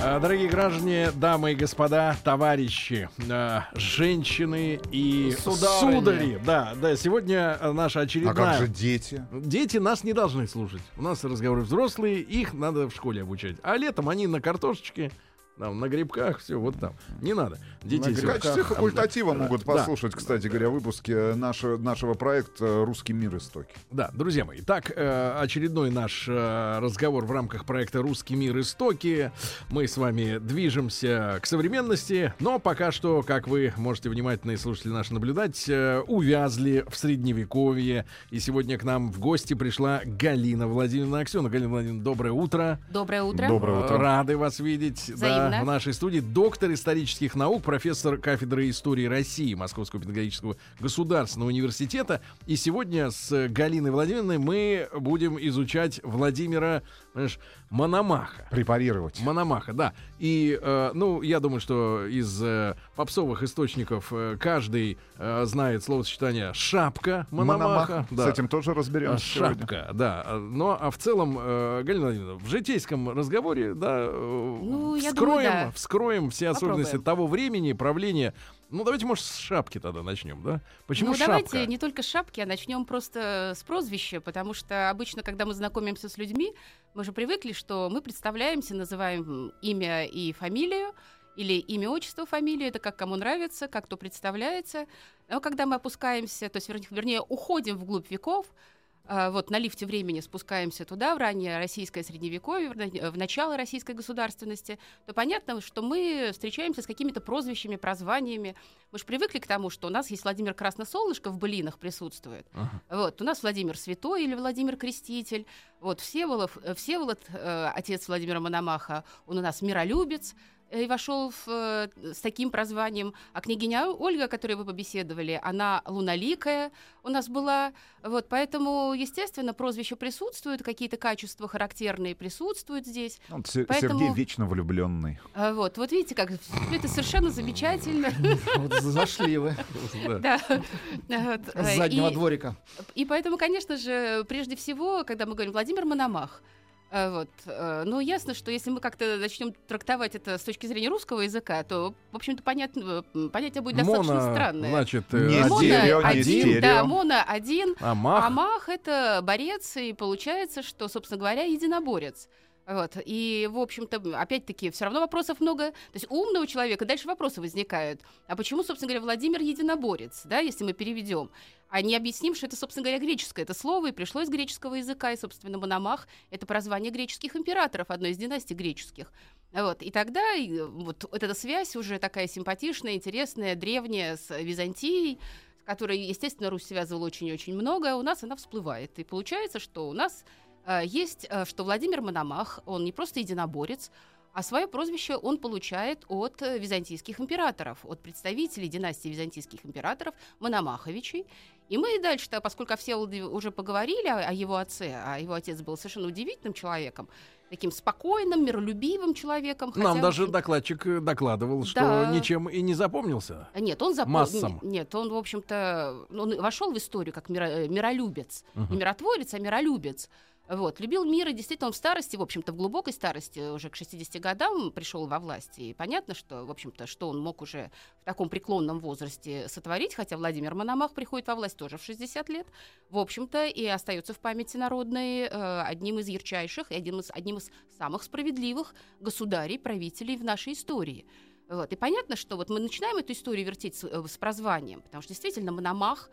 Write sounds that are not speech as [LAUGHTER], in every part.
А, Дорогие граждане, дамы и господа, товарищи, а, женщины и Сударыни. судари. Да, да, сегодня а, наша А очередная... как же дети? Дети нас не должны слушать. У нас разговоры взрослые, их надо в школе обучать. А летом они на картошечке, там, на грибках, все, вот там. Не надо. Детей В сегодня- качестве факультатива Да. могут Да. послушать, кстати говоря, выпуски нашего, нашего проекта «Русский мир. Истоки». Да, друзья мои. Так, э, очередной наш э, разговор в рамках проекта «Русский мир. Истоки». Мы с вами движемся к современности, но пока что, как вы можете внимательные слушатели наши наблюдать, э, увязли в средневековье. И сегодня к нам в гости пришла Галина Владимировна Аксенова. Галина Владимировна, доброе утро. Доброе утро. Доброе утро. Рады вас видеть да, В нашей студии. Доктор исторических наук, профессор кафедры истории России Московского педагогического государственного университета. И сегодня с Галиной Владимировной мы будем изучать Владимира понимаешь, Мономаха. Препарировать. Мономаха, да. И, э, ну, я думаю, что из э, попсовых источников э, каждый э, знает словосочетание «шапка Мономаха». Мономах. Да. С этим тоже разберемся сегодня. Шапка, да. А, Ну, а в целом, э, Галина Владимировна, в житейском разговоре, да, э, Ну, я вскроем, да. вскроем все особенности Попробуем. того времени, правления. Ну, давайте, может, с шапки тогда начнем, да? Почему ну, шапка? давайте не только с шапки, а начнем просто с прозвища, потому что обычно, когда мы знакомимся с людьми, мы же привыкли, что мы представляемся, называем имя и фамилию, или имя, отчество, фамилию, это как кому нравится, как кто представляется. Но когда мы опускаемся, то есть, вернее, уходим вглубь веков, вот на лифте времени спускаемся туда, в раннее российское средневековье, в в начало российской государственности, то понятно, что мы встречаемся с какими-то прозвищами, прозваниями. Мы же привыкли к тому, что у нас есть Владимир Красносолнышко в былинах присутствует. Ага. Вот, у нас Владимир Святой или Владимир Креститель. Вот, Всеволод, э, Всеволод э, отец Владимира Мономаха, он у нас миролюбец, э, и вошел в, э, с таким прозванием. А княгиня Ольга, о которой вы побеседовали, она луналикая у нас была. Вот, поэтому, естественно, прозвища присутствуют, какие-то качества характерные присутствуют здесь. Вот Се- Поэтому- Сергей вечно влюбленный. А Вот, вот видите, как это совершенно замечательно. [LAUGHS] Вот зашли вы Да. Вот, с заднего и- дворика. И поэтому, конечно же, прежде всего, когда мы говорим Владимир Мономах, вот, э, ну, ясно, что если мы как-то начнем трактовать это с точки зрения русского языка, то, в общем-то, понятно, э, понятие будет достаточно Моно, странное. значит, э, Не Моно стерео, не один, стерео. да, моно один, а мах. а мах это борец, и получается, что, собственно говоря, единоборец. Вот. И, в общем-то, опять-таки, все равно вопросов много. То есть умного человека дальше вопросы возникают. А почему, собственно говоря, Владимир единоборец, да, если мы переведем? А не объясним, что это, собственно говоря, греческое это слово, и пришло из греческого языка, и, собственно, Мономах — это прозвание греческих императоров, одной из династий греческих. Вот. И тогда и, вот, вот эта связь уже такая симпатичная, интересная, древняя с Византией, с которой, естественно, Русь связывала очень-очень много, у нас она всплывает. И получается, что у нас есть, э, что Владимир Мономах, он не просто единоборец, а свое прозвище он получает от э, византийских императоров, от представителей династии византийских императоров Мономаховичей. И мы дальше-то, поскольку о Всеволоде уже поговорили, о, о его отце, а его отец был совершенно удивительным человеком, таким спокойным, миролюбивым человеком. Нам хотя, даже общем, докладчик э, докладывал, что Да. ничем и не запомнился. Нет, он запом- Массам. н- Нет, он, в общем-то, он вошел в историю как миро- э, миролюбец. Мгм. Не миротворец, а миролюбец. Вот. Любил мир, и действительно он в старости, в общем-то, в глубокой старости, уже к 60 годам пришел во власть. И понятно, что, в общем-то, что он мог уже в таком преклонном возрасте сотворить, хотя Владимир Мономах приходит во власть тоже в 60 лет, в общем-то, и остается в памяти народной э, одним из ярчайших и одним из, одним из самых справедливых государей, правителей в нашей истории. Вот. И понятно, что вот мы начинаем эту историю вертеть с, э, с прозванием, потому что действительно Мономах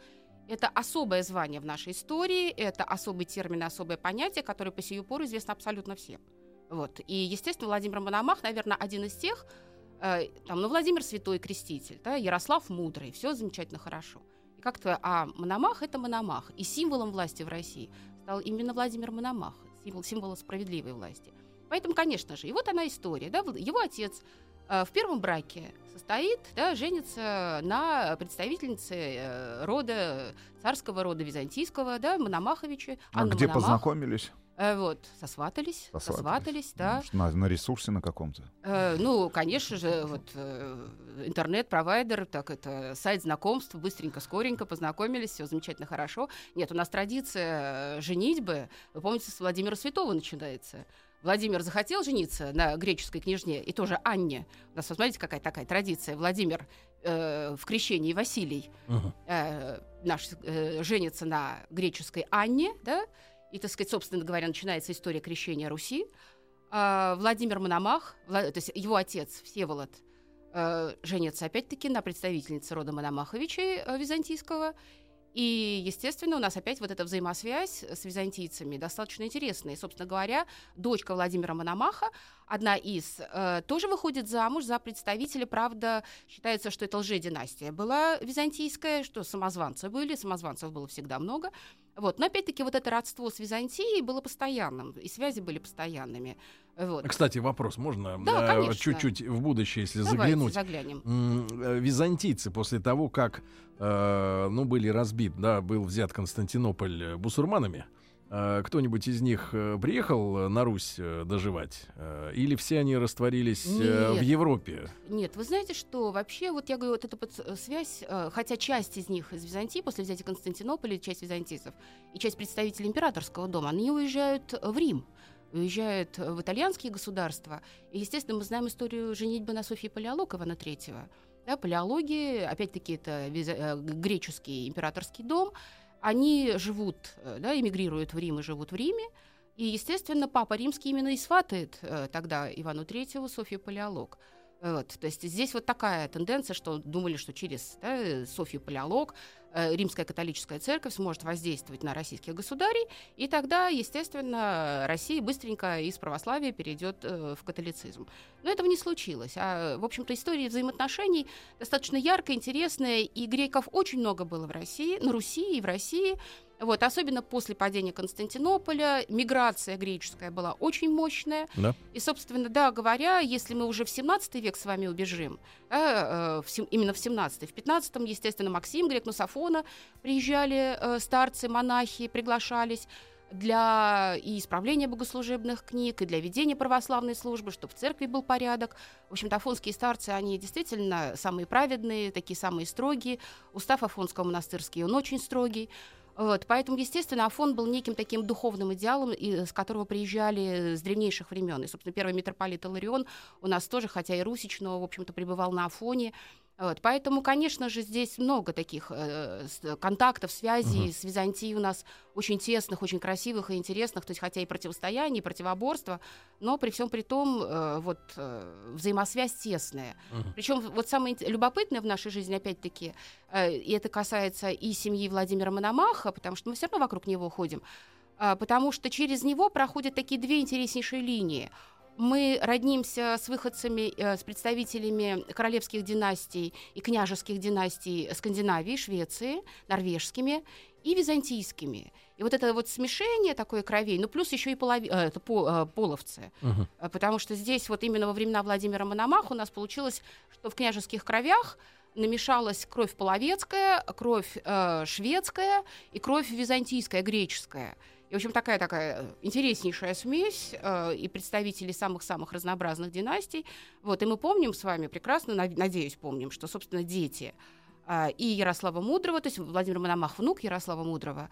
это особое звание в нашей истории, это особый термин, особое понятие, которое по сию пору известно абсолютно всем. Вот. И, естественно, Владимир Мономах, наверное, один из тех, э, там, ну, Владимир Святой Креститель, да, Ярослав Мудрый, все замечательно хорошо. И как-то, а Мономах — это Мономах. И символом власти в России стал именно Владимир Мономах, символ, символ справедливой власти. Поэтому, конечно же, и вот она история, да, его отец в первом браке состоит, да, женится на представительнице э, рода, царского рода византийского, да, Мономаховичи. А Анна где Мономах. познакомились? Э, вот, сосватались, Сосватались. сосватались, да. На, на ресурсе на каком-то. Э, ну, конечно же, вот э, интернет-провайдер, так это сайт знакомств, быстренько, скоренько познакомились, все замечательно, хорошо. Нет, у нас традиция э, женитьбы, вы помните, с Владимира Святого начинается. Владимир захотел жениться на греческой княжне, и тоже Анне. У нас, вот смотрите, какая такая традиция. Владимир э, в крещении Василий э, наш э, женится на греческой Анне, да, и, так сказать, собственно говоря, начинается история крещения Руси. А, Владимир Мономах, Вла- то есть его отец Всеволод, э, женится опять-таки на представительнице рода Мономаховичей э, византийского. И, естественно, у нас опять вот эта взаимосвязь с византийцами достаточно интересная. И, собственно говоря, дочка Владимира Мономаха, одна из, э, тоже выходит замуж за представителя, правда, считается, что это лже-династия была византийская, что самозванцы были, самозванцев было всегда много. Вот. Но опять-таки вот это родство с Византией было постоянным, и связи были постоянными. Вот. Кстати, вопрос можно Да, э, чуть-чуть в будущее, если Давайте заглянуть. заглянем. Э, Византийцы после того, как э, ну, были разбит, да, был взят Константинополь бусурманами, кто-нибудь из них приехал на Русь доживать? Или все они растворились э, в Нет. Европе? Нет, вы знаете, что вообще, вот я говорю, вот эта связь, хотя часть из них из Византии, после взятия Константинополя, часть византийцев, и часть представителей императорского дома, они уезжают в Рим, уезжают э, в итальянские государства. И, естественно, мы знаем историю женитьбы на Софье Палеолог Ивана Третьего. Да, палеологи, опять-таки, это э, греческий императорский дом. Они живут, э, да, эмигрируют в Рим и живут в Риме. И, естественно, папа римский именно и сватает тогда Ивану Третьему Софью Палеолог. Вот, то есть здесь вот такая тенденция, что думали, что через да, Софью Палеолог римская католическая церковь сможет воздействовать на российских государей, и тогда, естественно, Россия быстренько из православия перейдет э, в католицизм. Но этого не случилось. А, в общем-то, история взаимоотношений достаточно яркая, интересная, и греков очень много было в России, на Руси и в России. Вот, особенно после падения Константинополя, миграция греческая была очень мощная. Да. И, собственно, да, говоря, если мы уже в 17 век с вами убежим, э, в именно в 17 в 15 естественно, Максим Грек, Нософона приезжали э, старцы, монахи, приглашались для и исправления богослужебных книг, и для ведения православной службы, чтобы в церкви был порядок. В общем-то, афонские старцы, они действительно самые праведные, такие самые строгие. Устав Афонского монастырский, он очень строгий. Вот, поэтому, естественно, Афон был неким таким духовным идеалом, и, с которого приезжали с древнейших времен. И, собственно, первый митрополит Иларион у нас тоже, хотя и русич, но, в общем-то, пребывал на Афоне. Вот, поэтому, конечно же, здесь много таких э, контактов, связей с Византией у нас очень тесных, очень красивых и интересных, то есть хотя и противостояние, и противоборство, но при всем при том э, вот э, взаимосвязь тесная. Мгм. Причем вот самое любопытное в нашей жизни, опять-таки, э, и это касается и семьи Владимира Мономаха, потому что мы все равно вокруг него ходим, а, потому что через него проходят такие две интереснейшие линии. Мы роднимся с выходцами, э, с представителями королевских династий и княжеских династий Скандинавии, Швеции, норвежскими и византийскими. И вот это вот смешение такое кровей, ну плюс еще и полови- э, это по- э, половцы. А, Потому что здесь вот именно во времена Владимира Мономаха у нас получилось, что в княжеских кровях намешалась кровь половецкая, кровь э, шведская и кровь византийская, греческая. И, в общем, такая такая интереснейшая смесь э, и представителей самых-самых разнообразных династий. Вот, и мы помним с вами прекрасно, над- надеюсь, помним, что, собственно, дети а, и Ярослава Мудрого, то есть Владимир Мономах внук Ярослава Мудрого,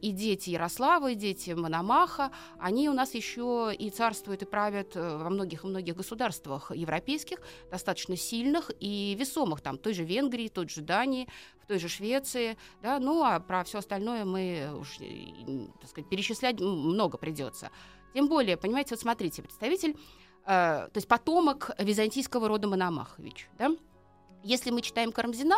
и дети Ярослава, и дети Мономаха, они у нас еще и царствуют и правят э, во многих и многих государствах европейских, достаточно сильных и весомых, там, той же Венгрии, той же Дании, в той же Швеции, да, ну, а про все остальное мы уж, э, так сказать, перечислять много придется. Тем более, понимаете, вот смотрите, представитель, э, то есть потомок византийского рода Мономахович, да, если мы читаем Карамзина,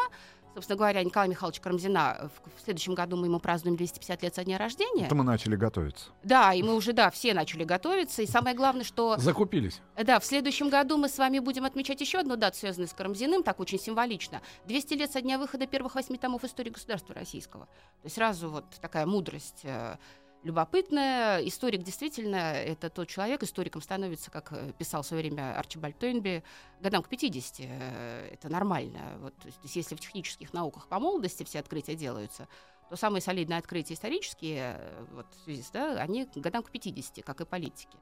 собственно говоря, Николая Михайловича Карамзина, в, в следующем году мы ему празднуем 250 лет со дня рождения. Это мы начали готовиться. Да, и мы уже, да, все начали готовиться. И самое главное, что, Закупились. да, в следующем году мы с вами будем отмечать еще одну дату, связанную с Карамзиным, так очень символично. 200 лет со дня выхода первых восьми томов истории государства российского. То есть сразу вот такая мудрость э, любопытная. Историк действительно это тот человек, историком становится, как э, писал в свое время Арчибальд Тойнби, годам к 50. э, Это нормально. Вот, то есть, если в технических науках по молодости все открытия делаются, то самые солидные открытия исторические, э, вот, да, они годам к 50, как и политики.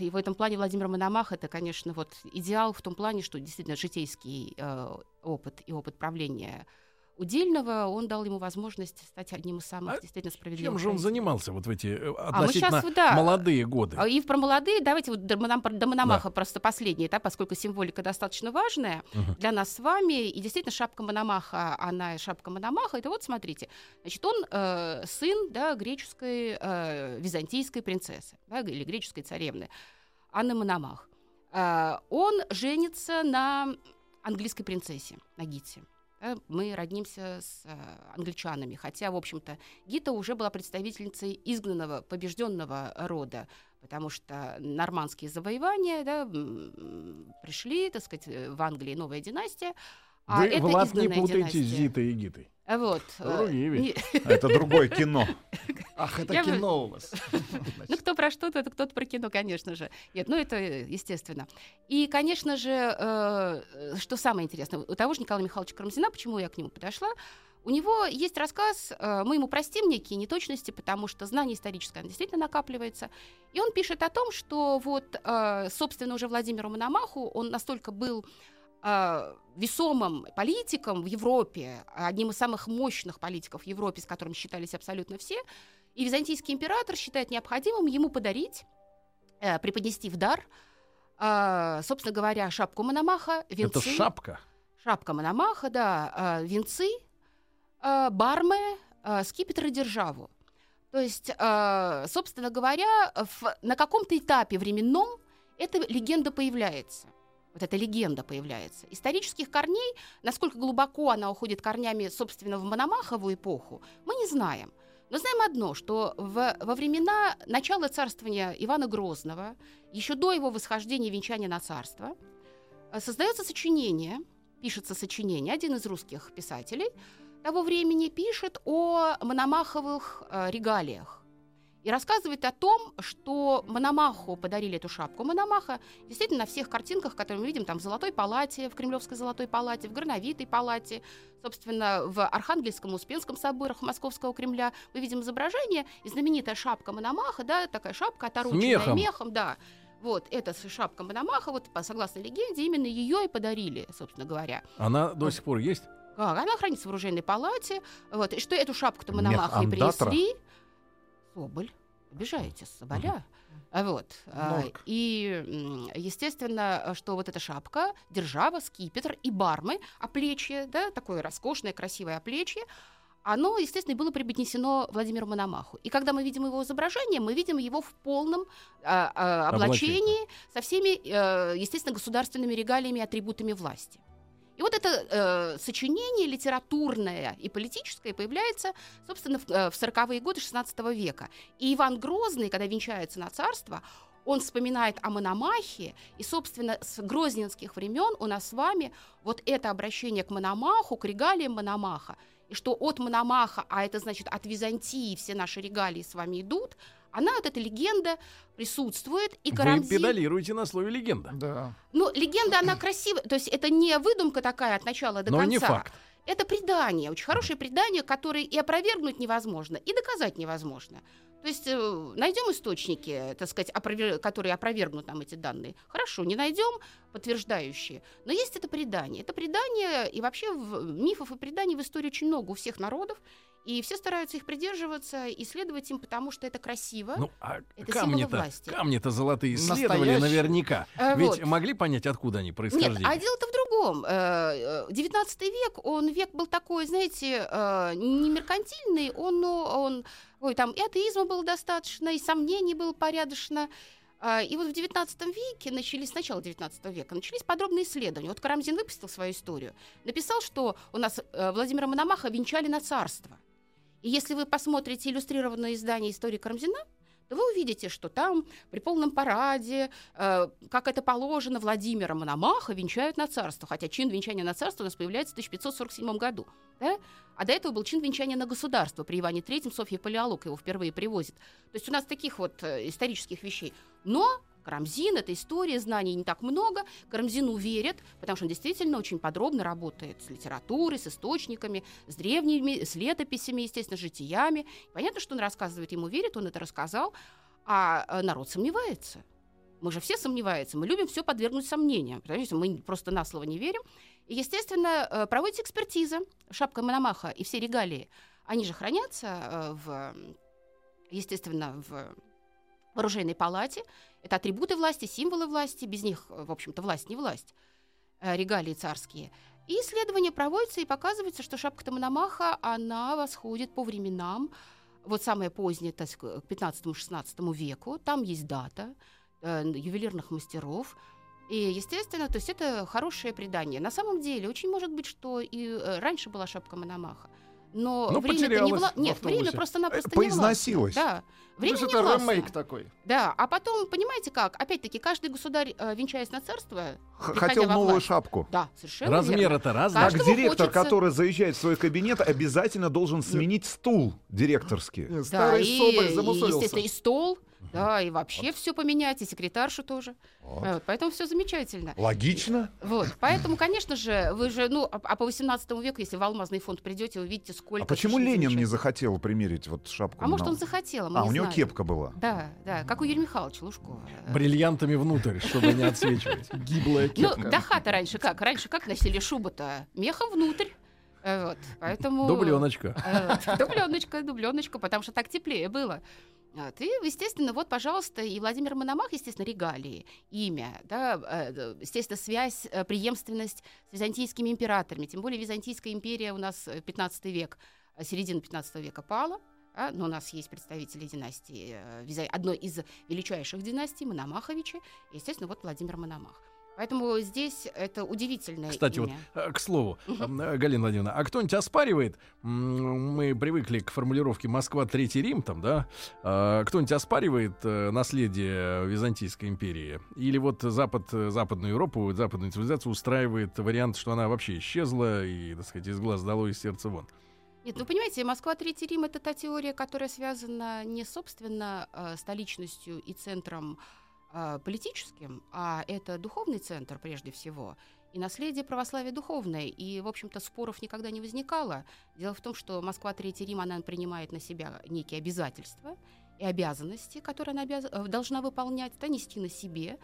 И в этом плане Владимир Мономах это, конечно, вот идеал в том плане, что действительно житейский э, опыт и опыт правления удельного, он дал ему возможность стать одним из самых А действительно справедливых. Чем же он занимался вот в эти э, А относительно щас, да, молодые годы? а, И про молодые, давайте вот до, до Мономаха просто последний этап, поскольку символика достаточно важная Мгм. для нас с вами. И действительно, шапка Мономаха, она и шапка Мономаха, это вот, смотрите, значит, он э, сын, да, греческой, э, византийской принцессы, да, или греческой царевны, Анны Мономах. Э, он женится на английской принцессе, на Гите. Да, мы роднимся с э, англичанами, хотя, в общем-то, Гита уже была представительницей изгнанного, побежденного рода, потому что нормандские завоевания да, пришли, так сказать, э, в Англии новая династия. А Вы, это Влад, не путайте с династия. Зитой и Гитой. А Вот. Другие ведь. [LAUGHS] Это другое кино. [LAUGHS] Ах, это Я бы- кино у вас. Ну, кто про что-то, это кто-то про кино, конечно же. Нет, ну это естественно. И, конечно же, э, что самое интересное, у того же Николая Михайловича Карамзина, почему я к нему подошла, у него есть рассказ, э, мы ему простим некие неточности, потому что знание историческое оно действительно накапливается. И он пишет о том, что вот, э, собственно, уже Владимиру Мономаху, он настолько был весомым политиком в Европе, одним из самых мощных политиков в Европе, с которым считались абсолютно все, и византийский император считает необходимым ему подарить, э, преподнести в дар, э, собственно говоря, шапку Мономаха, венцы. Это шапка. Шапка Мономаха, да, э, венцы, бармы, скипетр и державу. То есть, собственно говоря, на каком-то этапе временном эта легенда появляется. Вот эта легенда появляется. Исторических корней, насколько глубоко она уходит корнями, собственно, в Мономахову эпоху, мы не знаем. Но знаем одно, что в- во времена начала царствования Ивана Грозного, еще до его восхождения и венчания на царство, э, создается сочинение, пишется сочинение, один из русских писателей того времени пишет о Мономаховых э, регалиях и рассказывает о том, что Мономаху подарили эту шапку. Мономаха действительно на всех картинках, которые мы видим, там в Золотой палате, в Кремлевской Золотой палате, в Горновитой палате, собственно, в Архангельском, Успенском соборах Московского Кремля, мы видим изображение, и знаменитая шапка Мономаха, да, такая шапка, отороченная мехом. мехом, да. Вот, эта шапка Мономаха, вот, по- согласно легенде, именно ее и подарили, собственно говоря. Она до сих пор есть? Как? Она хранится в оружейной палате. Вот. И что эту шапку-то Мономаха и принесли. Соболь. Обижаете, Соболя. А Вот. А, Норк. И, естественно, что вот эта шапка, держава, скипетр и бармы, оплечье, да, такое роскошное, красивое оплечье, оно, естественно, было преподнесено Владимиру Мономаху. И когда мы видим его изображение, мы видим его в полном а, а, Облачении. облачении со всеми, э, естественно, государственными регалиями и атрибутами власти. И вот это э, сочинение литературное и политическое появляется, собственно, в, э, в 40-е годы XVI века. И Иван Грозный, когда венчается на царство, он вспоминает о Мономахе, и, собственно, с грозненских времен у нас с вами вот это обращение к Мономаху, к регалиям Мономаха, и что от Мономаха, а это значит от Византии все наши регалии с вами идут, она, вот эта легенда присутствует, и Вы Карамзин... педалируете на слове легенда. Да. Ну, легенда, она красивая. То есть это не выдумка такая от начала до Но конца. не факт. Это предание, очень хорошее предание, которое и опровергнуть невозможно, и доказать невозможно. То есть э, найдем источники, так сказать, опровер- которые опровергнут нам эти данные. Хорошо, не найдем подтверждающие. Но есть это предание. Это предание, и вообще в- мифов и преданий в истории очень много у всех народов. И все стараются их придерживаться, исследовать им, потому что это красиво. Ну, а Это камни-то, камни-то золотые исследовали Настоящие. наверняка. А, Ведь вот. могли понять, откуда они Нет, происхождение? а дело-то в другом. Э, э, 19 век, он век был такой, знаете, э, не меркантильный, он, он, ой, там и атеизма было достаточно, и сомнений было порядочно. А, И вот в 19 веке начались, с начала 19 века, начались подробные исследования. Вот Карамзин выпустил свою историю. Написал, что у нас э, Владимира Мономаха венчали на царство. И если вы посмотрите иллюстрированное издание истории Карамзина, то вы увидите, что там при полном параде, э, как это положено, Владимира Мономаха венчают на царство. Хотя чин венчания на царство у нас появляется в 1547 году. Да? А до этого был чин венчания на государство. При Иване III Софья Палеолог его впервые привозит. То есть у нас таких вот э, исторических вещей. Но Карамзин, это история, знаний не так много. Карамзину верят, потому что он действительно очень подробно работает с литературой, с источниками, с древними, с летописями, естественно, житиями. Понятно, что он рассказывает, ему верит, он это рассказал, а э, народ сомневается. Мы же все сомневаются, мы любим все подвергнуть сомнениям, потому что мы просто на слово не верим. И, естественно, э, проводится экспертиза, шапка Мономаха и все регалии, они же хранятся э, в, естественно, в в оружейной палате. Это атрибуты власти, символы власти. Без них, в общем-то, власть не власть. Э, регалии царские. И исследование проводится, и показывается, что шапка Мономаха, она восходит по временам, вот самое позднее, так к 15-16 веку. Там есть дата э, ювелирных мастеров. И, естественно, то есть это хорошее предание. На самом деле, очень может быть, что и э, раньше была шапка Мономаха. Но, Но время не потерялась вла... в Нет, время просто-напросто не Поизносилось. Да, время То есть не это властно. ремейк такой. Да, а потом, понимаете как, опять-таки, каждый государь, э, венчаясь на царство, Хотел новую власть- шапку. Да, совершенно верно. Размеры-то разные. Как директор, хочется- который заезжает в свой кабинет, обязательно должен сменить стул директорский. Нет, Да, Старый и, соболь замусолился. естественно, и стол, да, и вообще все поменять, и секретаршу тоже. Вот. Вот, поэтому все замечательно. Логично. Вот, поэтому, конечно же, вы же, ну, а, а по 18 веку, если в алмазный фонд придете, увидите, сколько... А почему Ленин не захотел примерить вот шапку? А может, он захотел, мы А, не у него знаем. кепка была. Да, да, как у Юрия Михайловича Лужкова. Бриллиантами внутрь, чтобы не отсвечивать. [LAUGHS] Гиблая Ну, кепка. до хата раньше как? Раньше как носили шубу-то? Мехом внутрь. Э, Вот, поэтому... Дубленочка. Э, Дубленочка, дубленочка, потому что так теплее было. И, естественно, вот, пожалуйста, и Владимир Мономах, естественно, регалии, имя, да, э, естественно, связь, э, преемственность с византийскими императорами. Тем более Византийская империя у нас э, 15 век, э, середина 15 века пала, а, но у нас есть представители династии, одной из величайших династий, Мономаховичи, естественно, вот Владимир Мономах. Поэтому здесь это удивительное Кстати, вот имя. э, к слову, э, Галина Владимировна, а кто-нибудь оспаривает? Мы привыкли к формулировке Москва Третий Рим, там, да? А Кто-нибудь оспаривает э, наследие Византийской империи? Или вот Запад, Западную Европу, западную цивилизацию устраивает вариант, что она вообще исчезла и, так сказать, из глаз долой, из сердца вон? Нет, ну понимаете, Москва Третий Рим это та теория, которая связана не собственно э, столичностью и центром политическим, а это духовный центр прежде всего. И наследие православия духовное. И, в общем-то, споров никогда не возникало. Дело в том, что Москва Третий Рим, она принимает на себя некие обязательства и обязанности, которые она обяз- э, должна выполнять, да, нести на себе.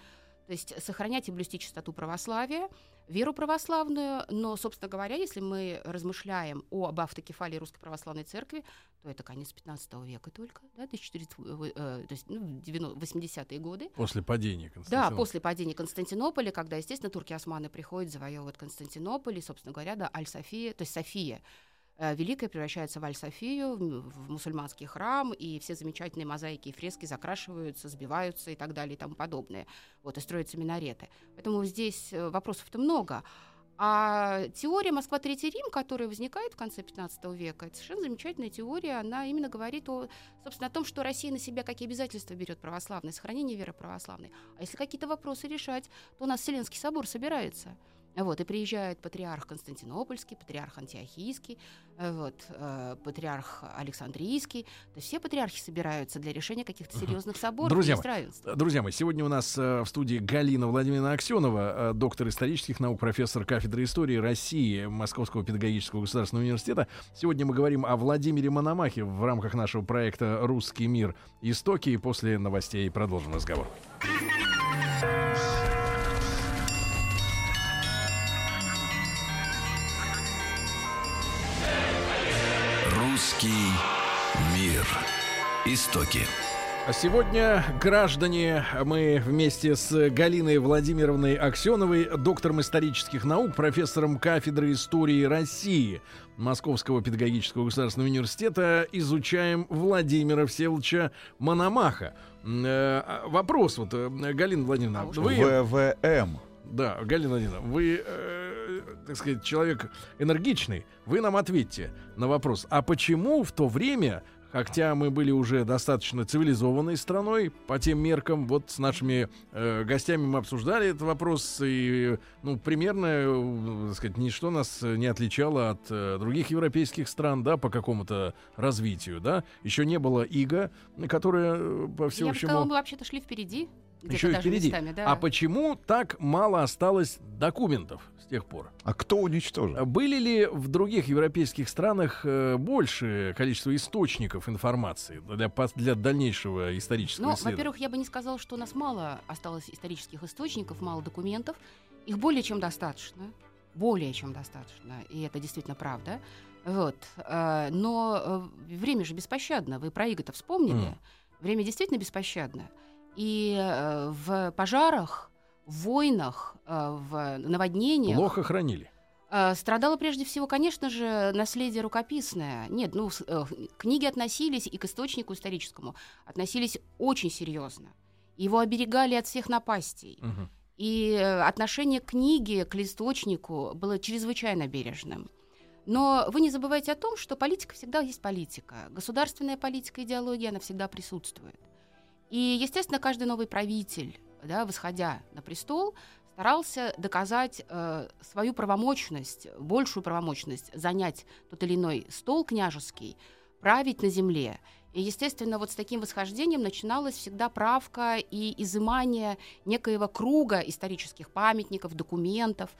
То есть сохранять и блюсти чистоту православия, веру православную, но, собственно говоря, если мы размышляем об автокефалии Русской Православной Церкви, то это конец 15 века только, да, 1400, э, есть, ну, 90 80-е годы. После падения Да, Константинополя. после падения Константинополя, когда, естественно, турки-османы приходят, завоевывают Константинополь, и, собственно говоря, да, Аль-София, то есть София, э, Великая превращается в Аль-Софию, в мусульманский храм, и все замечательные мозаики и фрески закрашиваются, сбиваются и так далее и тому подобное. Вот, и строятся минареты. Поэтому здесь э, вопросов-то много. А теория Москва Третий Рим, которая возникает в конце 15 века, это совершенно замечательная теория. Она именно говорит о, собственно, о том, что Россия на себя какие обязательства берет православное, сохранение веры православной. А если какие-то вопросы решать, то у нас Вселенский собор собирается. Вот, и приезжает патриарх Константинопольский, патриарх Антиохийский, э, вот, э, патриарх Александрийский. То есть все патриархи собираются для решения каких-то серьезных соборов Друзья и равенств. Друзья мои, сегодня у нас э, в студии Галина Владимировна Аксенова, э, доктор исторических наук, профессор кафедры истории России Московского педагогического государственного университета. Сегодня мы говорим о Владимире Мономахе в рамках нашего проекта «Русский мир. Истоки». И после новостей продолжим разговор. Истоки. А Сегодня, граждане, мы вместе с Галиной Владимировной Аксеновой, доктором исторических наук, профессором кафедры истории России Московского педагогического государственного университета, изучаем Владимира Всеволодовича Мономаха. Э, а, Вопрос, вот, э, Галина Владимировна, вы... ВВМ. Да, Галина Владимировна, вы, э, так сказать, человек энергичный. Вы нам ответьте на вопрос, а почему в то время Хотя мы были уже достаточно цивилизованной страной по тем меркам. Вот с нашими э, гостями мы обсуждали этот вопрос. И, ну, примерно, э, так сказать, ничто нас не отличало от э, других европейских стран, да, по какому-то развитию, да. Еще не было ИГА, которая, э, по Я бы сказала, мы вообще-то шли впереди. Еще и впереди. местами, да. А почему так мало осталось документов с тех пор? А кто уничтожил? Были ли в других европейских странах э, большее количество источников информации для, для дальнейшего исторического Ну, во-первых, я бы не сказала, что у нас мало осталось исторических источников, мало документов. Их более чем достаточно. Более чем достаточно. И это действительно правда. Вот. э, Но э, время же беспощадно. Вы про Иго-то вспомнили. Мгм. Время действительно беспощадно. И э, в пожарах, в войнах, э, в наводнениях Плохо хранили. Э, Страдало прежде всего, конечно же, наследие рукописное. Нет, ну, книги относились и к источнику историческому относились очень серьезно. Его оберегали от всех напастей. Мгм. И отношение книги к источнику было чрезвычайно бережным. Но вы не забывайте о том, что политика всегда есть политика. Государственная политика, идеология, она всегда присутствует. И, естественно, каждый новый правитель, да, восходя на престол, старался доказать э, свою правомочность, большую правомочность занять тот или иной стол княжеский, править на земле. И, естественно, вот с таким восхождением начиналась всегда правка и изымание некоего круга исторических памятников, документов.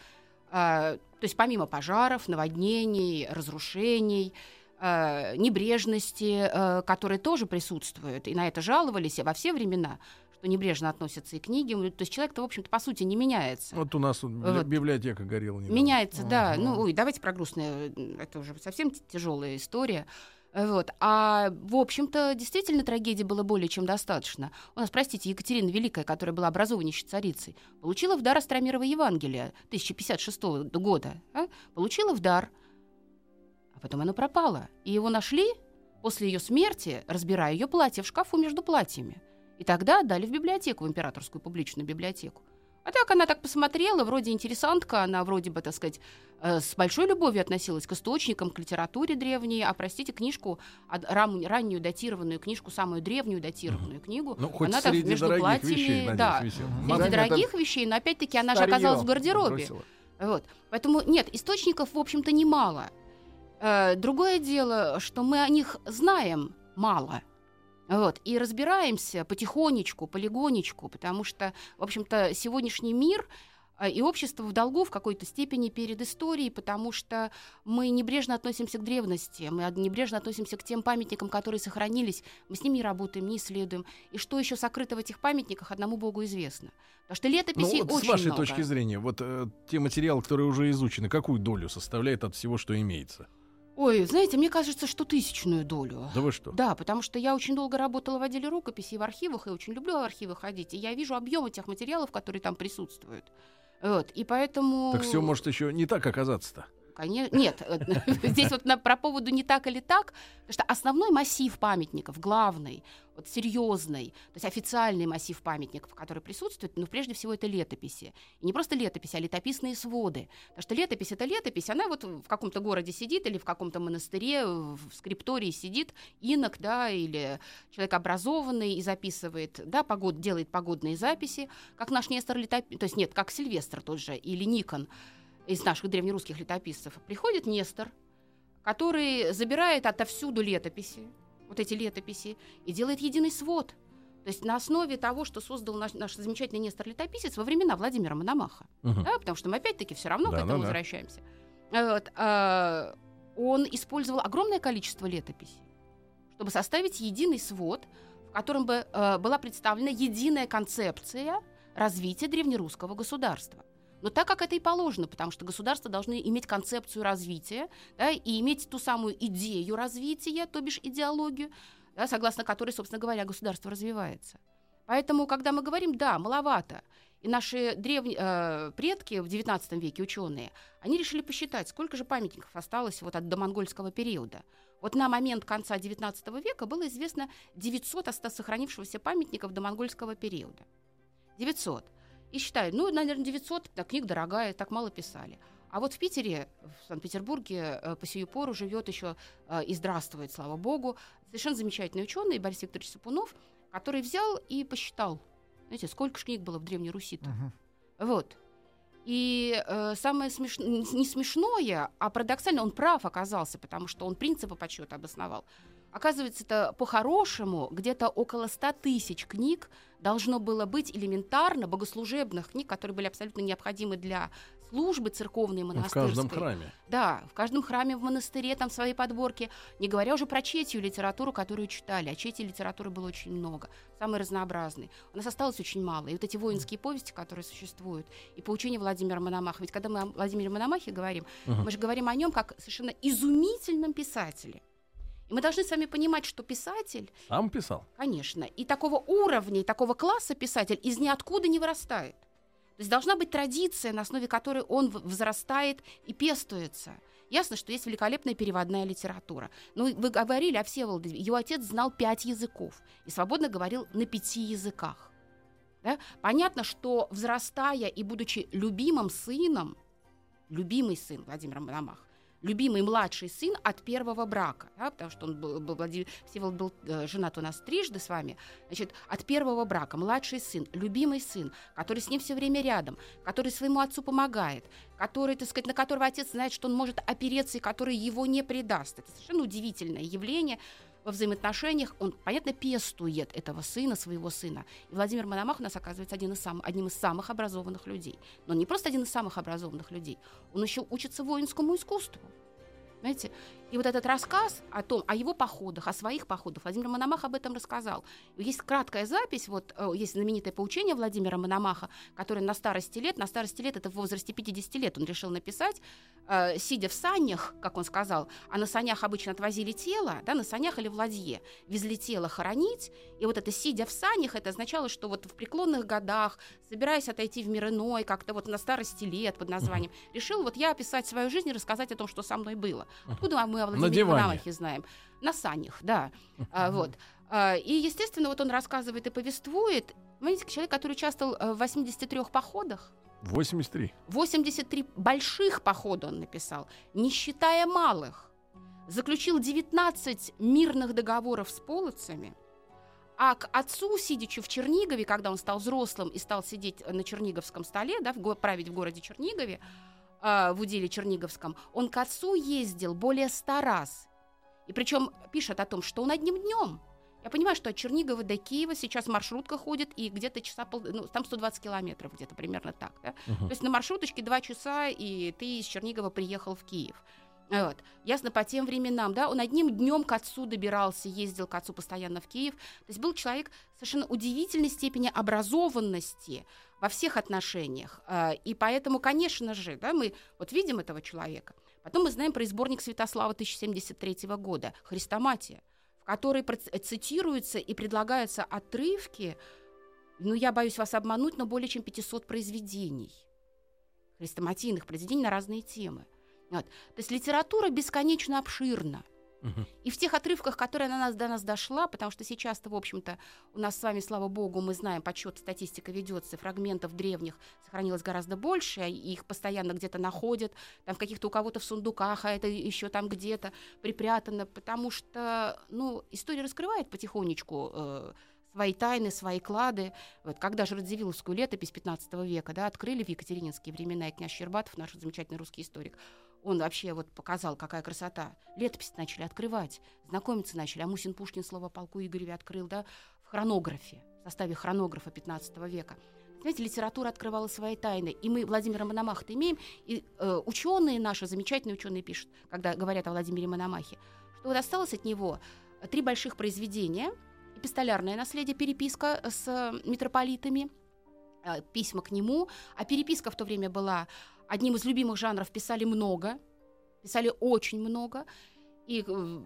Э, то есть помимо пожаров, наводнений, разрушений, э, небрежности, э, которые тоже присутствуют, и на это жаловались во все времена, что небрежно относятся и к книгам. То есть человек-то, в общем-то, по сути, не меняется. Вот у нас Вот. библиотека горела. недавно. Меняется, да. Мгм. Ну, ой, давайте про грустное. Это уже совсем тяжелая история. Э, Вот. А, в общем-то, действительно трагедии было более чем достаточно. У нас, простите, Екатерина Великая, которая была образованнейшей царицей, получила в дар Астромирова Евангелие 1056 года. а? Получила в дар. А потом оно пропало. И его нашли после ее смерти, разбирая ее платье в шкафу между платьями. И тогда отдали в библиотеку, в императорскую публичную библиотеку. А так она так посмотрела, вроде интересантка, она вроде бы, так сказать, э, с большой любовью относилась к источникам, к литературе древней, а, простите, книжку, рам- раннюю датированную книгу, самую древнюю датированную книгу, Ну, хоть она так среди между дорогих платьями, вещей, надеюсь, да, висела. Среди дорогих вещей, но опять-таки она же оказалась в гардеробе. бросила. Вот. Поэтому нет, источников, в общем-то, немало. Э, другое дело, что мы о них знаем мало. Вот, и разбираемся потихонечку, полигонечку, потому что, в общем-то, сегодняшний мир э, и общество в долгу в какой-то степени перед историей, потому что мы небрежно относимся к древности, мы небрежно относимся к тем памятникам, которые сохранились, мы с ними не работаем, не исследуем. И что еще сокрыто в этих памятниках, одному Богу известно. Потому что Ну, летописей вот очень с вашей много. точки зрения, вот э, те материалы, которые уже изучены, какую долю составляет от всего, что имеется? Ой, знаете, мне кажется, что тысячную долю. Да вы что? Да, потому что я очень долго работала в отделе рукописи и в архивах, и очень люблю в архивы ходить, и я вижу объем этих материалов, которые там присутствуют. Вот, и поэтому... Так все может еще не так оказаться-то. Конечно, нет, э, [LAUGHS] здесь вот на, про поводу не так или так, потому что основной массив памятников, главный, вот серьезный, то есть официальный массив памятников, который присутствует, ну, прежде всего, это летописи. И не просто летописи, а летописные своды. Потому что летопись — это летопись, она вот в каком-то городе сидит или в каком-то монастыре, в скриптории сидит инок, да, или человек образованный и записывает, да, погод, делает погодные записи, как наш Нестор летописец, то есть нет, как Сильвестр тот же, или Никон, из наших древнерусских летописцев, приходит Нестор, который забирает отовсюду летописи, вот эти летописи, и делает единый свод. То есть на основе того, что создал наш, наш замечательный Нестор-летописец во времена Владимира Мономаха. Мгм. Да, потому что мы опять-таки все равно Да, к этому да. возвращаемся. Вот, а, он использовал огромное количество летописей, чтобы составить единый свод, в котором бы э, была представлена единая концепция развития древнерусского государства. Но так как это и положено, потому что государства должны иметь концепцию развития да, и иметь ту самую идею развития, то бишь идеологию, да, согласно которой, собственно говоря, государство развивается. Поэтому, когда мы говорим, да, маловато, и наши древние э, предки в XIX веке, ученые, они решили посчитать, сколько же памятников осталось вот от домонгольского периода. Вот на момент конца XIX века было известно 900 оста- сохранившегося памятников домонгольского периода. 900. И считают, ну, наверное, 900, да, книг дорогая, так мало писали. А вот в Питере, в Санкт-Петербурге э, по сию пору живет еще э, и здравствует, слава богу, совершенно замечательный ученый Борис Викторович Сапунов, который взял и посчитал, знаете, сколько книг было в Древней Руси-то. Мгм. Вот. И э, самое смеш... не смешное, а парадоксально, он прав оказался, потому что он принципы подсчета обосновал. Оказывается, это по-хорошему где-то около 100 тысяч книг должно было быть элементарно богослужебных книг, которые были абсолютно необходимы для службы церковной Ну, В монастырской. каждом храме. Да, в каждом храме, в монастыре там свои подборки. Не говоря уже про четью литературу, которую читали. А чети литературы было очень много, самой разнообразной. У нас осталось очень мало. И вот эти воинские повести, которые существуют, и поучение Владимира Мономаха. Ведь когда мы о Владимире Мономахе говорим, Мгм. мы же говорим о нем как совершенно изумительном писателе. И мы должны с вами понимать, что писатель, Сам писал. конечно, и такого уровня, и такого класса писатель из ниоткуда не вырастает. То есть должна быть традиция, на основе которой он взрастает и пестуется. Ясно, что есть великолепная переводная литература. Но вы говорили о Всеволоде. Его отец знал пять языков и свободно говорил на пяти языках. Да? Понятно, что взрастая и будучи любимым сыном, любимый сын Владимира Мономаха, любимый младший сын от первого брака, да, потому что он был, был Владимир Всеволод был э, женат у нас трижды с вами, значит, от первого брака младший сын, любимый сын, который с ним все время рядом, который своему отцу помогает, который, так сказать, на которого отец знает, что он может опереться и который его не предаст. Это совершенно удивительное явление во взаимоотношениях. Он, понятно, пестует этого сына, своего сына. И Владимир Мономах у нас оказывается один из сам, одним из самых образованных людей. Но не просто один из самых образованных людей, он еще учится воинскому искусству. Знаете, и вот этот рассказ о том, о его походах, о своих походах, Владимир Мономах об этом рассказал. Есть краткая запись, вот э, есть знаменитое поучение Владимира Мономаха, которое на старости лет, на старости лет, это в возрасте 50 лет он решил написать, э, сидя в санях, как он сказал, а на санях обычно отвозили тело, да, на санях или в ладье, везли тело хоронить, и вот это сидя в санях, это означало, что вот в преклонных годах, собираясь отойти в мир иной, как-то вот на старости лет под названием, решил вот я описать свою жизнь и рассказать о том, что со мной было. Откуда мы о Владимире. Мономахе знаем? На санях, да. А, вот. А, и, естественно, вот он рассказывает и повествует. Понимаете, человек, который участвовал э, в 83 походах, 83. 83 больших похода он написал, не считая малых. Заключил 19 мирных договоров с половцами. А к отцу, сидячи в Чернигове, когда он стал взрослым и стал сидеть на Черниговском столе, да, в править в городе Чернигове, э, в уделе Черниговском, он к отцу ездил более ста раз. И причем пишет о том, что он одним днем. Я понимаю, что от Чернигова до Киева сейчас маршрутка ходит, и где-то часа пол... ну, там 120 километров, где-то примерно так. Да? Мгм. То есть на маршруточке два часа, и ты из Чернигова приехал в Киев. Вот. Ясно, по тем временам, да, он одним днем к отцу добирался, ездил к отцу постоянно в Киев. То есть был человек совершенно удивительной степени образованности во всех отношениях. А, И поэтому, конечно же, да, мы вот видим этого человека. Потом мы знаем про сборник Святослава 1073 года «Христоматия», в которой цитируются и предлагаются отрывки, ну, я боюсь вас обмануть, но более чем 500 произведений хрестоматийных произведений на разные темы. Вот. То есть литература бесконечно обширна. Мгм. И в тех отрывках, которые на нас, до нас дошла, потому что сейчас-то, в общем-то, у нас с вами, слава богу, мы знаем, подсчет, статистика ведется, фрагментов древних сохранилось гораздо больше, и их постоянно где-то находят, там в каких-то у кого-то в сундуках, а это еще там где-то припрятано, потому что, ну, история раскрывает потихонечку э, свои тайны, свои клады. Вот, когда же Радзивилловскую летопись 15 века да, открыли в екатерининские времена, и князь Щербатов, наш замечательный русский историк, он вообще вот показал, какая красота. Летопись начали открывать, знакомиться начали. Амусин Пушкин слово полку Игореве открыл да, в хронографе, в составе хронографа 15 века. Знаете, литература открывала свои тайны, и мы Владимира Мономаха-то имеем, и э, ученые наши, замечательные ученые пишут, когда говорят о Владимире Мономахе, что вот осталось от него три больших произведения, эпистолярное наследие, переписка с митрополитами, э, письма к нему, а переписка в то время была одним из любимых жанров, писали много, писали очень много, и э,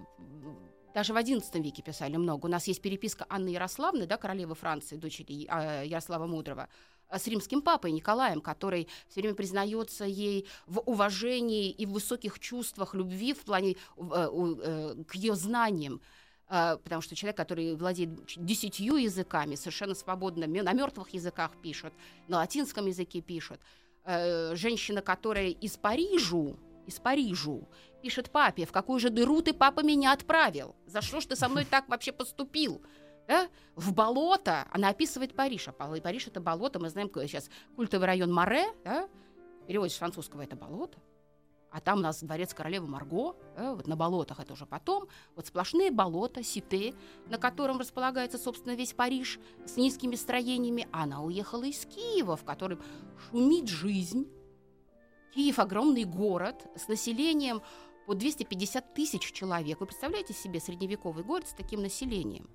даже в XI веке писали много. У нас есть переписка Анны Ярославны, да, королевы Франции, дочери э, Ярослава Мудрого, э, с римским папой Николаем, который все время признается ей в уважении и в высоких чувствах любви в плане э, к ее знаниям. Потому что человек, который владеет десятью языками, совершенно свободно, на мертвых языках пишет, на латинском языке пишет. Э, женщина, которая из Парижу, из Парижу, пишет папе, в какую же дыру ты, папа, меня отправил? За что ж ты со мной так вообще поступил? Да? В болото, она описывает Париж, а Париж это болото, мы знаем сейчас культовый район Море, да? переводится с французского это болото, а там у нас дворец королевы Марго, да, вот на болотах это уже потом, вот сплошные болота, сите, на котором располагается, собственно, весь Париж с низкими строениями. Она уехала из Киева, в котором шумит жизнь. Киев огромный город с населением по 250 тысяч человек. Вы представляете себе средневековый город с таким населением?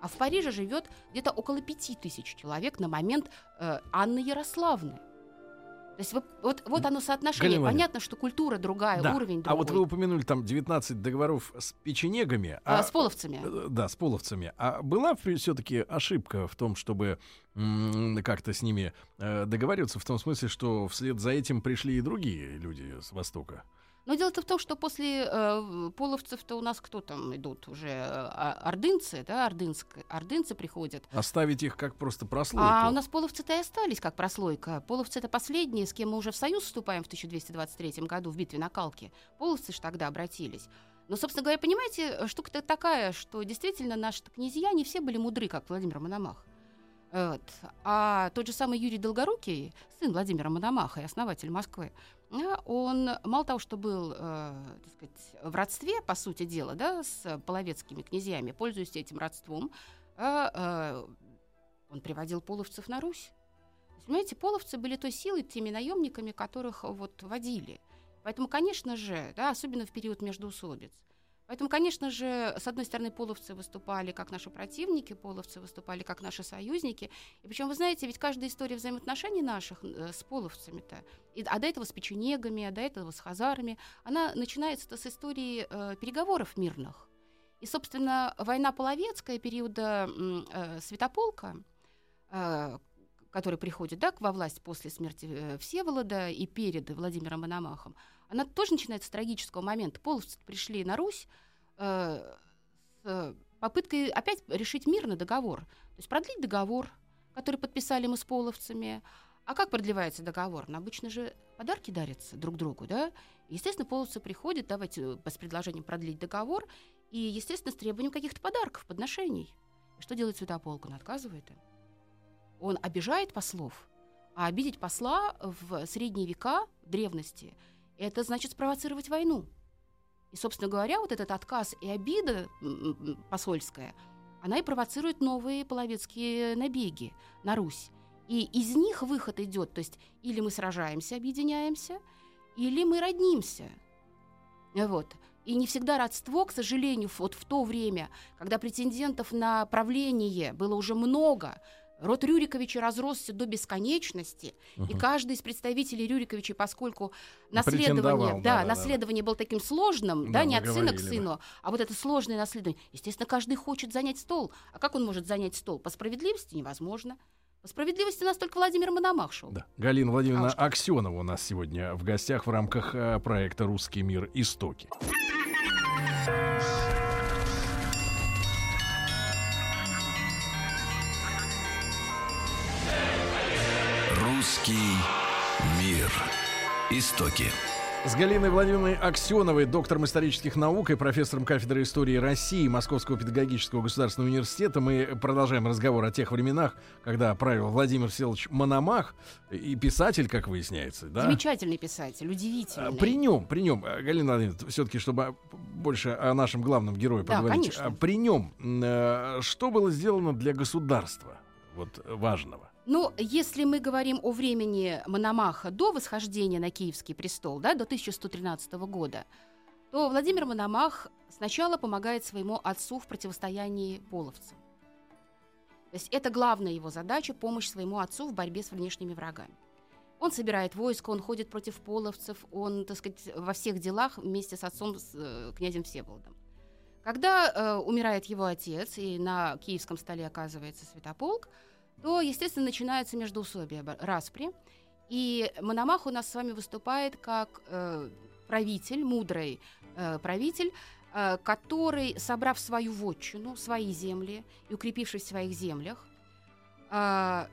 А в Париже живет где-то около пяти тысяч человек на момент э, Анны Ярославны. То есть вот, вот, вот оно соотношение. Владимировна. Понятно, что культура другая, Да. уровень А другой. вот вы упомянули там 19 договоров с печенегами. А, с половцами. Э, Да, с половцами. А была все-таки ошибка в том, чтобы как-то с ними э, договариваться, в том смысле, что вслед за этим пришли и другие люди с Востока? Но дело-то в том, что после э, половцев-то у нас кто там идут уже? э, а- ордынцы, да, ордынск, ордынцы приходят. Оставить их как просто прослойку? А у нас половцы-то и остались как прослойка. Половцы это последние, с кем мы уже в союз вступаем в 1223 году в битве на Калке. Половцы же тогда обратились. Но, собственно говоря, понимаете, штука-то такая, что действительно наши князья не все были мудры, как Владимир Мономах. Вот. А тот же самый Юрий Долгорукий, сын Владимира Мономаха и основатель Москвы, он мало того, что был, э, так сказать, в родстве, по сути дела, да, с половецкими князьями, пользуясь этим родством, а, э, он приводил половцев на Русь. Понимаете, половцы были той силой, теми наемниками, которых вот водили. Поэтому, конечно же, да, особенно в период междоусобиц. Поэтому, конечно же, с одной стороны, половцы выступали как наши противники, половцы выступали как наши союзники. И причем, вы знаете, ведь каждая история взаимоотношений наших э, с половцами-то, и, а до этого с печенегами, а до этого с хазарами, она начинается с истории э, переговоров мирных. И, собственно, война половецкая периода э, Святополка, э, который приходит да, во власть после смерти э, Всеволода и перед Владимиром Мономахом, она тоже начинается с трагического момента. Половцы пришли на Русь э, с попыткой опять решить мирный договор. То есть продлить договор, который подписали мы с половцами. А как продлевается договор? Ну, обычно же подарки дарятся друг другу, да? Естественно, половцы приходят, давайте с предложением продлить договор, и, естественно, с требованием каких-то подарков, подношений. И что делает Святополк? Он отказывает им. Он обижает послов, а обидеть посла в средние века, в древности, это значит спровоцировать войну. И, собственно говоря, вот этот отказ и обида посольская, она и провоцирует новые половецкие набеги на Русь. И из них выход идет, то есть или мы сражаемся, объединяемся, или мы роднимся. Вот. И не всегда родство, к сожалению, вот в то время, когда претендентов на правление было уже много, род Рюриковича разросся до бесконечности, и Мгм. каждый из представителей Рюриковичей, поскольку Претендовал, наследование, да, да, да, да. наследование было таким сложным, Да, да, не от сына к говорили, да. сыну, а вот это сложное наследование, естественно, каждый хочет занять стол. А как он может занять стол? По справедливости невозможно. По справедливости у нас только Владимир Мономах шел. Да. Галина Владимировна А. Аксенова у нас сегодня в гостях в рамках э, проекта «Русский мир. Истоки». Русский мир. Истоки. С Галиной Владимировной Аксеновой, доктором исторических наук и профессором кафедры истории России Московского педагогического государственного университета мы продолжаем разговор о тех временах, когда правил Владимир Всеволодович Мономах и писатель, как выясняется, да? Замечательный писатель, А, удивительный. При нем, при нем, э, Галина Владимировна, все-таки, чтобы больше о нашем главном герое Да, поговорить, конечно. а при нем э, что было сделано для государства вот важного? Ну, если мы говорим о времени Мономаха до восхождения на Киевский престол, да, до 1113 года, то Владимир Мономах сначала помогает своему отцу в противостоянии половцам. То есть это главная его задача – помощь своему отцу в борьбе с внешними врагами. Он собирает войско, он ходит против половцев, он, так сказать, во всех делах вместе с отцом, с э, князем Всеволодом. Когда э, умирает его отец, и на киевском столе оказывается святополк, то, естественно, начинается междоусобие, бо- распри. И Мономах у нас с вами выступает как э, правитель, мудрый э, правитель, э, который, собрав свою вотчину, свои земли и укрепившись в своих землях, э,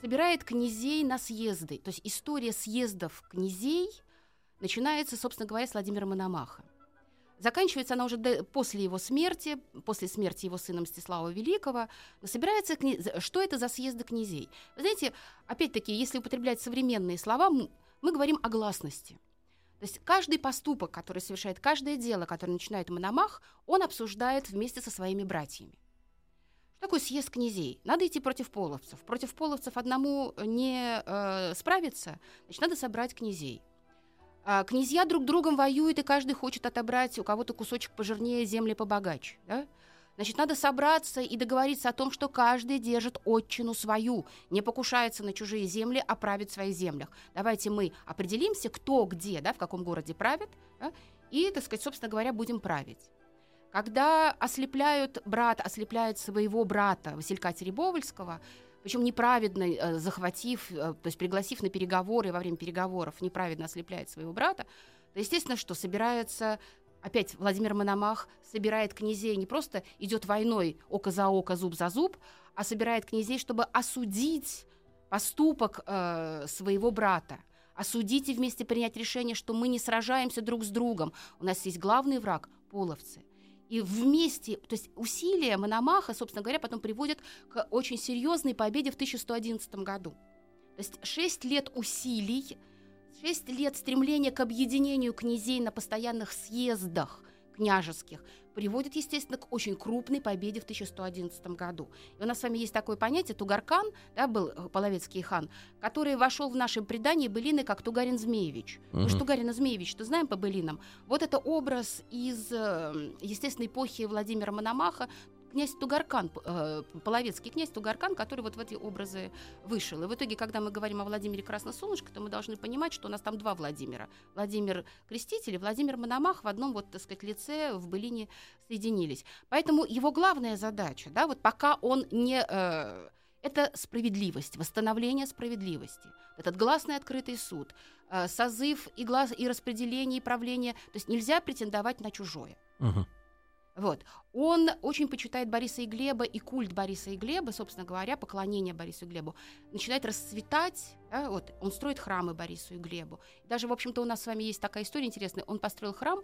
собирает князей на съезды. То есть история съездов князей начинается, собственно говоря, с Владимира Мономаха. Заканчивается она уже до- после его смерти, после смерти его сына Мстислава Великого. Собирается за- Что это за съезды князей? Вы знаете, опять-таки, если употреблять современные слова, мы говорим о гласности. То есть каждый поступок, который совершает, каждое дело, которое начинает Мономах, он обсуждает вместе со своими братьями. Что такое съезд князей? Надо идти против половцев. Против половцев одному не э, справиться, значит, надо собрать князей. А князья друг другом воюют, и каждый хочет отобрать у кого-то кусочек пожирнее, земли побогаче. Да? Значит, надо собраться и договориться о том, что каждый держит отчину свою, не покушается на чужие земли, а правит в своих землях. Давайте мы определимся, кто где, да, в каком городе правит, да, и, так сказать, собственно говоря, будем править. Когда ослепляют брат, ослепляют своего брата Василька Теребовольского, причем неправедно э, захватив, э, то есть пригласив на переговоры, во время переговоров неправедно ослепляет своего брата, то, естественно, что собирается опять Владимир Мономах собирает князей, не просто идет войной око за око, зуб за зуб, а собирает князей, чтобы осудить поступок э, своего брата. Осудить и вместе принять решение, что мы не сражаемся друг с другом. У нас есть главный враг – половцы. И вместе, то есть усилия Мономаха, собственно говоря, потом приводят к очень серьезной победе в 1111 году. То есть шесть лет усилий, шесть лет стремления к объединению князей на постоянных съездах княжеских приводит, естественно, к очень крупной победе в 1111 году. И у нас с вами есть такое понятие Тугаркан, да, был э, половецкий хан, который вошел в нашем предании былины как Тугарин Змеевич. Мы же. Тугарина Змеевич-то знаем по былинам. Вот это образ из э, естественной эпохи Владимира Мономаха, князь Тугаркан, э, половецкий князь Тугаркан, который вот в эти образы вышел. И в итоге, когда мы говорим о Владимире Красносолнышко, то мы должны понимать, что у нас там два Владимира. Владимир Креститель и Владимир Мономах в одном, вот, так сказать, лице в былине соединились. Поэтому его главная задача, да, вот пока он не... э, это справедливость, восстановление справедливости. Этот гласный открытый суд, э, созыв и, глаз, и распределение, и правление. То есть нельзя претендовать на чужое. Мгм. Вот. Он очень почитает Бориса и Глеба, и культ Бориса и Глеба, собственно говоря, поклонение Борису и Глебу, начинает расцветать. да, вот, он строит храмы Борису и Глебу. Даже, в общем-то, у нас с вами есть такая история интересная. Он построил храм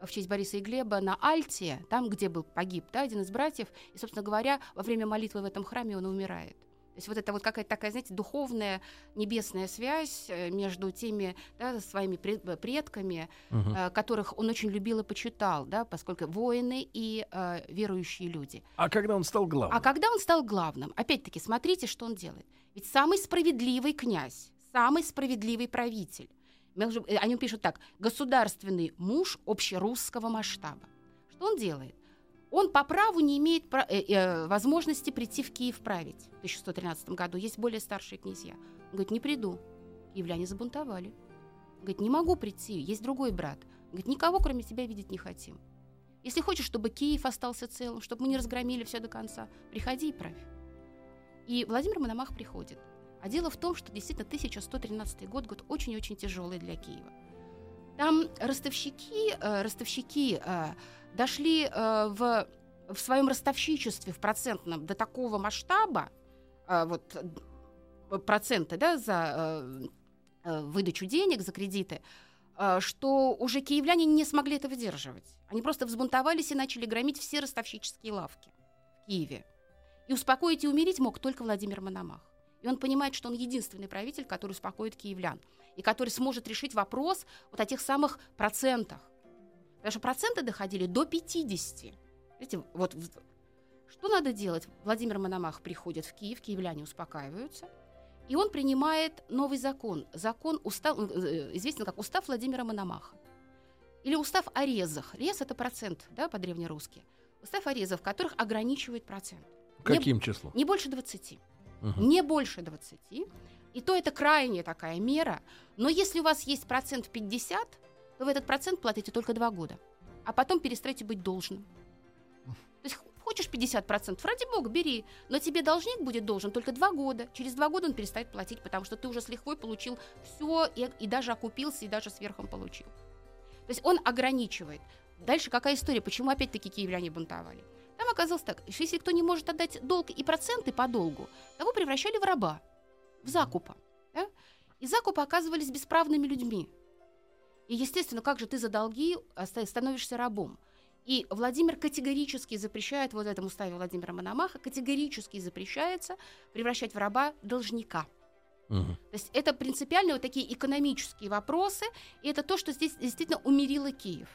в честь Бориса и Глеба на Альте, там, где был погиб да, один из братьев. И, собственно говоря, во время молитвы в этом храме он умирает. То есть вот это вот какая-то такая, знаете, духовная небесная связь э, между теми да, своими э, предками, э, которых он очень любил и почитал, да, поскольку воины и э, верующие люди. А когда он стал главным? А когда он стал главным, опять-таки, смотрите, что он делает. Ведь самый справедливый князь, самый справедливый правитель, о нем пишут так, государственный муж общерусского масштаба. Что он делает? Он по праву не имеет пра- э, э, возможности прийти в Киев править. В 1113 году есть более старшие князья. Он говорит, не приду. Киевляне забунтовали. Говорит, не могу прийти, есть другой брат. Говорит, никого кроме тебя видеть не хотим. Если хочешь, чтобы Киев остался целым, чтобы мы не разгромили все до конца, приходи и правь. И Владимир Мономах приходит. А дело в том, что действительно 1113 год, год очень-очень тяжелый для Киева. Там ростовщики, э, ростовщики э, дошли э, в, в своем ростовщичестве в процентном до такого масштаба, вот проценты да, за выдачу денег, за кредиты, что уже киевляне не смогли это выдерживать. Они просто взбунтовались и начали громить все ростовщические лавки в Киеве. И успокоить и умерить мог только Владимир Мономах. И он понимает, что он единственный правитель, который успокоит киевлян. И который сможет решить вопрос вот о тех самых процентах. Потому что проценты доходили до 50. Видите, вот что надо делать? Владимир Мономах приходит в Киев, киевляне успокаиваются. И он принимает новый закон. Закон устав, э, известен как устав Владимира Мономаха. Или устав о резах. Рез – это процент, да, по-древнерусски. Устав о резах, в которых ограничивает процент. Не- Каким числом? не больше 20. Мгм. Не больше 20. И то это крайняя такая мера. Но если у вас есть процент 50, то вы этот процент платите только 2 года. А потом перестаете быть должным. То есть хочешь 50%, ради бога, бери. Но тебе должник будет должен только 2 года. Через 2 года он перестает платить, потому что ты уже с лихвой получил все и, и даже окупился, и даже сверхом получил. То есть он ограничивает. Дальше какая история? Почему опять-таки киевляне бунтовали? Оказалось так, что если кто не может отдать долг и проценты по долгу, того превращали в раба. в закупа. Да? И закупы оказывались бесправными людьми. И, естественно, как же ты за долги становишься рабом? И Владимир категорически запрещает, вот в этом уставе Владимира Мономаха, категорически запрещается превращать в раба должника. Мгм. То есть это принципиально вот такие экономические вопросы, и это то, что здесь действительно умерило Киев.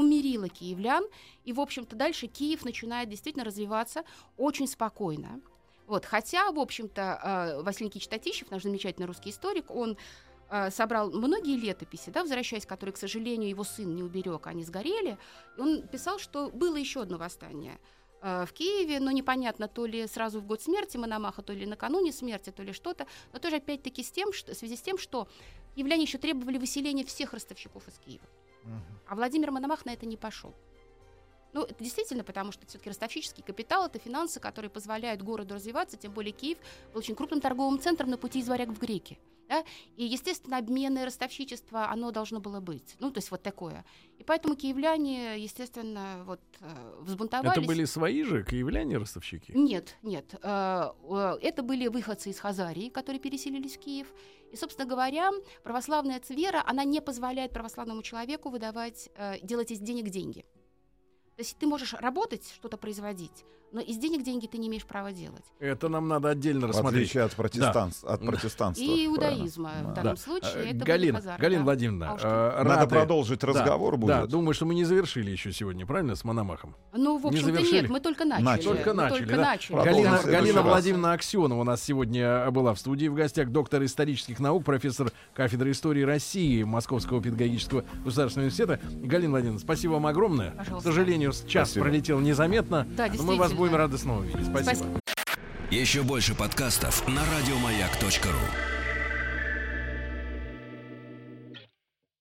Умерило киевлян, и, в общем-то, дальше Киев начинает действительно развиваться очень спокойно. Вот, хотя, в общем-то, э, Василий Никитич Татищев, наш замечательный русский историк, он э, собрал многие летописи, да, возвращаясь, которые, к сожалению, его сын не уберег, они сгорели. Он писал, что было еще одно восстание э, в Киеве, но непонятно, то ли сразу в год смерти Мономаха, то ли накануне смерти, то ли что-то, но тоже опять-таки с тем, что, в связи с тем, что киевляне еще требовали выселения всех ростовщиков из Киева. А Владимир Мономах на это не пошел. Ну, это действительно, потому что все-таки ростовщический капитал это финансы, которые позволяют городу развиваться, тем более Киев был очень крупным торговым центром на пути из варяг в греки. Да? И, естественно, обмены, ростовщичество, оно должно было быть. Ну, то есть вот такое. И поэтому киевляне, естественно, вот э, взбунтовались. Это были свои же киевляне-ростовщики? Нет, нет. э, э, Это были выходцы из Хазарии, которые переселились в Киев. И, собственно говоря, православная вера, она не позволяет православному человеку выдавать, э, делать из денег деньги. То есть ты можешь работать, что-то производить, но из денег деньги ты не имеешь права делать. Это нам надо отдельно В рассмотреть. отличие от, от Да. протестанства. И иудаизма в Да. данном Да. случае. Э, это Галина, были Хазары, Галина да. Владимировна, А э, Надо рады- продолжить Да, разговор будет. Да, думаю, что мы не завершили еще сегодня, правильно, с Мономахом? Ну, в общем-то, нет, мы только начали. Начали. Только Мы начали, только да? начали. Галина, в Галина. Владимировна Аксенова у нас сегодня была в студии в гостях, доктор исторических наук, профессор кафедры истории России Московского педагогического государственного университета. Галина Владимировна, спасибо вам огромное. Пожалуйста. К сожалению, час Спасибо. пролетел незаметно, Да, но мы вас действительно. Будем рады снова видеть. Спасибо. Спасибо. Еще больше подкастов на радиомаяк.ру.